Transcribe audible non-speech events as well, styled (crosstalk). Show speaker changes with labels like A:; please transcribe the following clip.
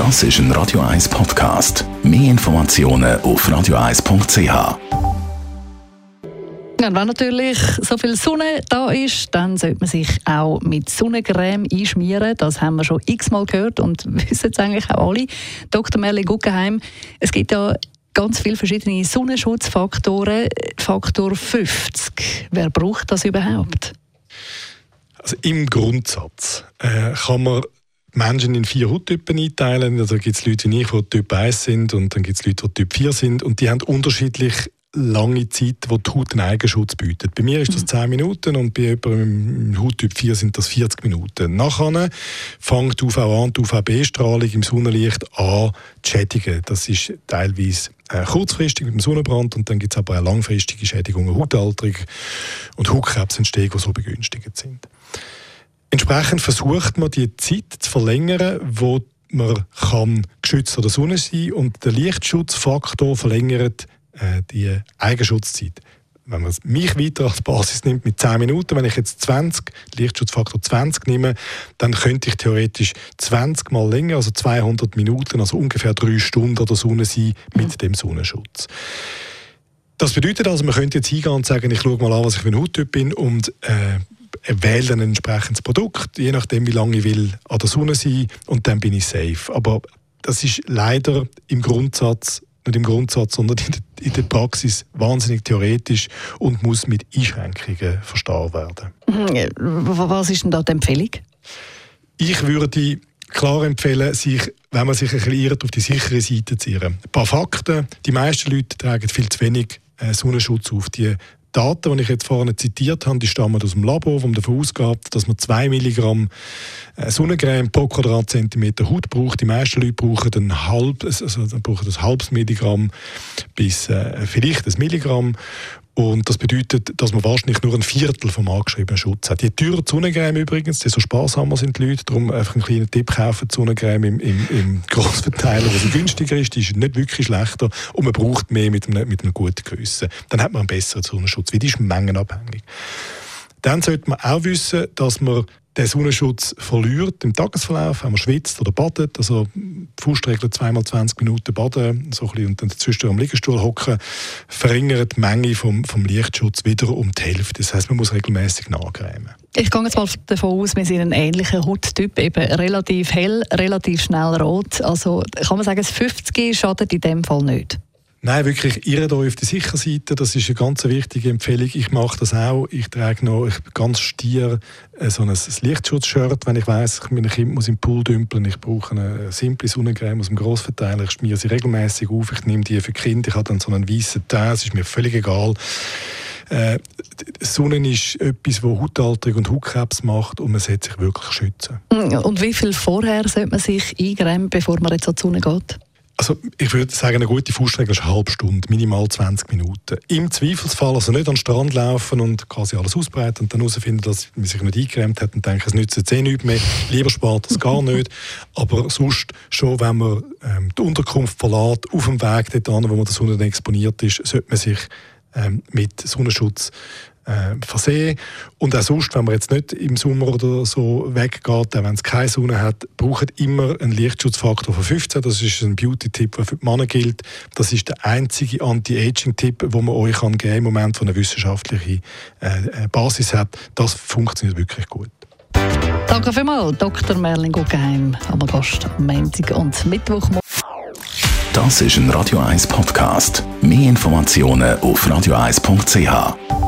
A: Das ist ein Radio 1 Podcast. Mehr Informationen auf radio1.ch.
B: Und wenn natürlich so viel Sonne da ist, dann sollte man sich auch mit Sonnencreme einschmieren. Das haben wir schon x-mal gehört und (laughs) wissen es eigentlich auch alle. Dr. Merlin Guggenheim, es gibt ja ganz viele verschiedene Sonnenschutzfaktoren. Faktor 50, wer braucht das überhaupt?
C: Also im Grundsatz äh, kann man Menschen in vier Hauttypen einteilen. Also gibt es Leute wie ich, die Typ 1 sind und dann gibt es Leute, die Typ 4 sind und die haben unterschiedlich lange Zeit, wo die Haut einen Eigenschutz bietet. Bei mir ist das 10 Minuten und bei jemandem im Hauttyp 4 sind das 40 Minuten. Nachher fängt die UVA und UVB-Strahlung im Sonnenlicht an zu schädigen. Das ist teilweise äh, kurzfristig mit dem Sonnenbrand und dann gibt es aber auch langfristige Schädigungen, Hautalterung und Hautkrebsentstehung, die so begünstigt sind. Entsprechend versucht man die Zeit zu verlängern, wo man kann geschützt an der Sonne sein und der Lichtschutzfaktor verlängert äh, die Eigenschutzzeit. Wenn man mich weiter als Basis nimmt mit 10 Minuten, wenn ich jetzt 20, Lichtschutzfaktor 20 nehme, dann könnte ich theoretisch 20 mal länger, also 200 Minuten, also ungefähr 3 Stunden an der Sonne sein mit mhm. dem Sonnenschutz. Das bedeutet also, man könnte jetzt hingehen und sagen, ich schaue mal an, was ich für ein Hauttyp bin und äh, wähle dann ein entsprechendes Produkt, je nachdem, wie lange ich will an der Sonne sein und dann bin ich safe. Aber das ist leider im Grundsatz nicht im Grundsatz, sondern in der, Praxis wahnsinnig theoretisch und muss mit Einschränkungen verstanden werden.
B: Was ist denn da die Empfehlung?
C: Ich würde klar empfehlen, sich, wenn man sich ein bisschen irrt, auf die sichere Seite zu irren. Ein paar Fakten. Die meisten Leute tragen viel zu wenig äh, Sonnenschutz auf. Die Daten, die ich jetzt vorhin zitiert habe, die stammen aus dem Labor, wo davon ausgeht, dass man 2 Milligramm äh, Sonnencreme pro Quadratzentimeter Haut braucht. Die meisten Leute brauchen ein, halb, also brauchen ein halbes Milligramm bis äh, vielleicht ein Milligramm. Und das bedeutet, dass man wahrscheinlich nur ein Viertel vom angeschriebenen Schutz hat. Je teurer Sonnencreme übrigens, desto sparsamer sind die Leute. Darum einfach einen kleinen Tipp kaufen, Sonnencreme im, im, im Grossverteiler, wo sie günstiger ist. Die ist nicht wirklich schlechter und man braucht mehr mit einem, mit einem guten Gewissen. Dann hat man einen besseren Sonnenschutz, weil die ist mengenabhängig. Dann sollte man auch wissen, dass man den Sonnenschutz verliert im Tagesverlauf, wenn man schwitzt oder badet, also Fußregel zweimal 20 Minuten baden so bisschen, und dann dazwischen am Liegestuhl hocken, verringert die Menge vom, vom Lichtschutz wieder um die Hälfte. Das heißt, man muss regelmäßig nachcremen.
B: Ich gehe jetzt mal davon aus, wir sind ein ähnlicher Hauttyp, eben relativ hell, relativ schnell rot. Also kann man sagen, das 50 schadet in dem Fall nicht?
C: Nein, wirklich, irrt euch auf die sichere Seite. Das ist eine ganz wichtige Empfehlung. Ich mache das auch. Ich trage noch ganz stier äh, so ein, Lichtschutzshirt, wenn ich weiss, mein Kind muss im Pool dümpeln. Ich brauche eine simple Sonnencreme aus dem Grossverteiler. Ich schmiere sie regelmäßig auf. Ich nehme die für Kinder. Ich habe dann so einen weißen Teil. Es ist mir völlig egal. Äh, Sonne ist etwas, das Hautalterung und Hautkrebs macht und man sollte sich wirklich schützen.
B: Und wie viel vorher sollte man sich eingrämen, bevor man jetzt an die Sonne geht?
C: Also ich würde sagen, eine gute Faustregel ist eine halbe Stunde, minimal 20 Minuten. Im Zweifelsfall also nicht an den Strand laufen und quasi alles ausbreiten und dann herausfinden, dass man sich nicht eingerämt hat und denken, es nützt jetzt eh nichts mehr. Lieber spart das gar nicht. Aber sonst schon, wenn man ähm, die Unterkunft verlässt, auf dem Weg dorthin, wo man der Sonne exponiert ist, sollte man sich ähm, mit Sonnenschutz äh, versehen. Und auch sonst, wenn man jetzt nicht im Sommer oder so weggeht, auch wenn es keine Sonne hat, braucht immer einen Lichtschutzfaktor von 15. Das ist ein Beauty-Tipp, der für die Männer gilt. Das ist der einzige Anti-Aging-Tipp, den man euch kann geben im Moment, wo eine wissenschaftliche äh, Basis hat. Das funktioniert wirklich gut.
B: Danke vielmals, Dr. Merlin Guggenheim, am Gast am Montag und Mittwoch.
A: Das ist ein Radio 1 Podcast. Mehr Informationen auf radio1.ch.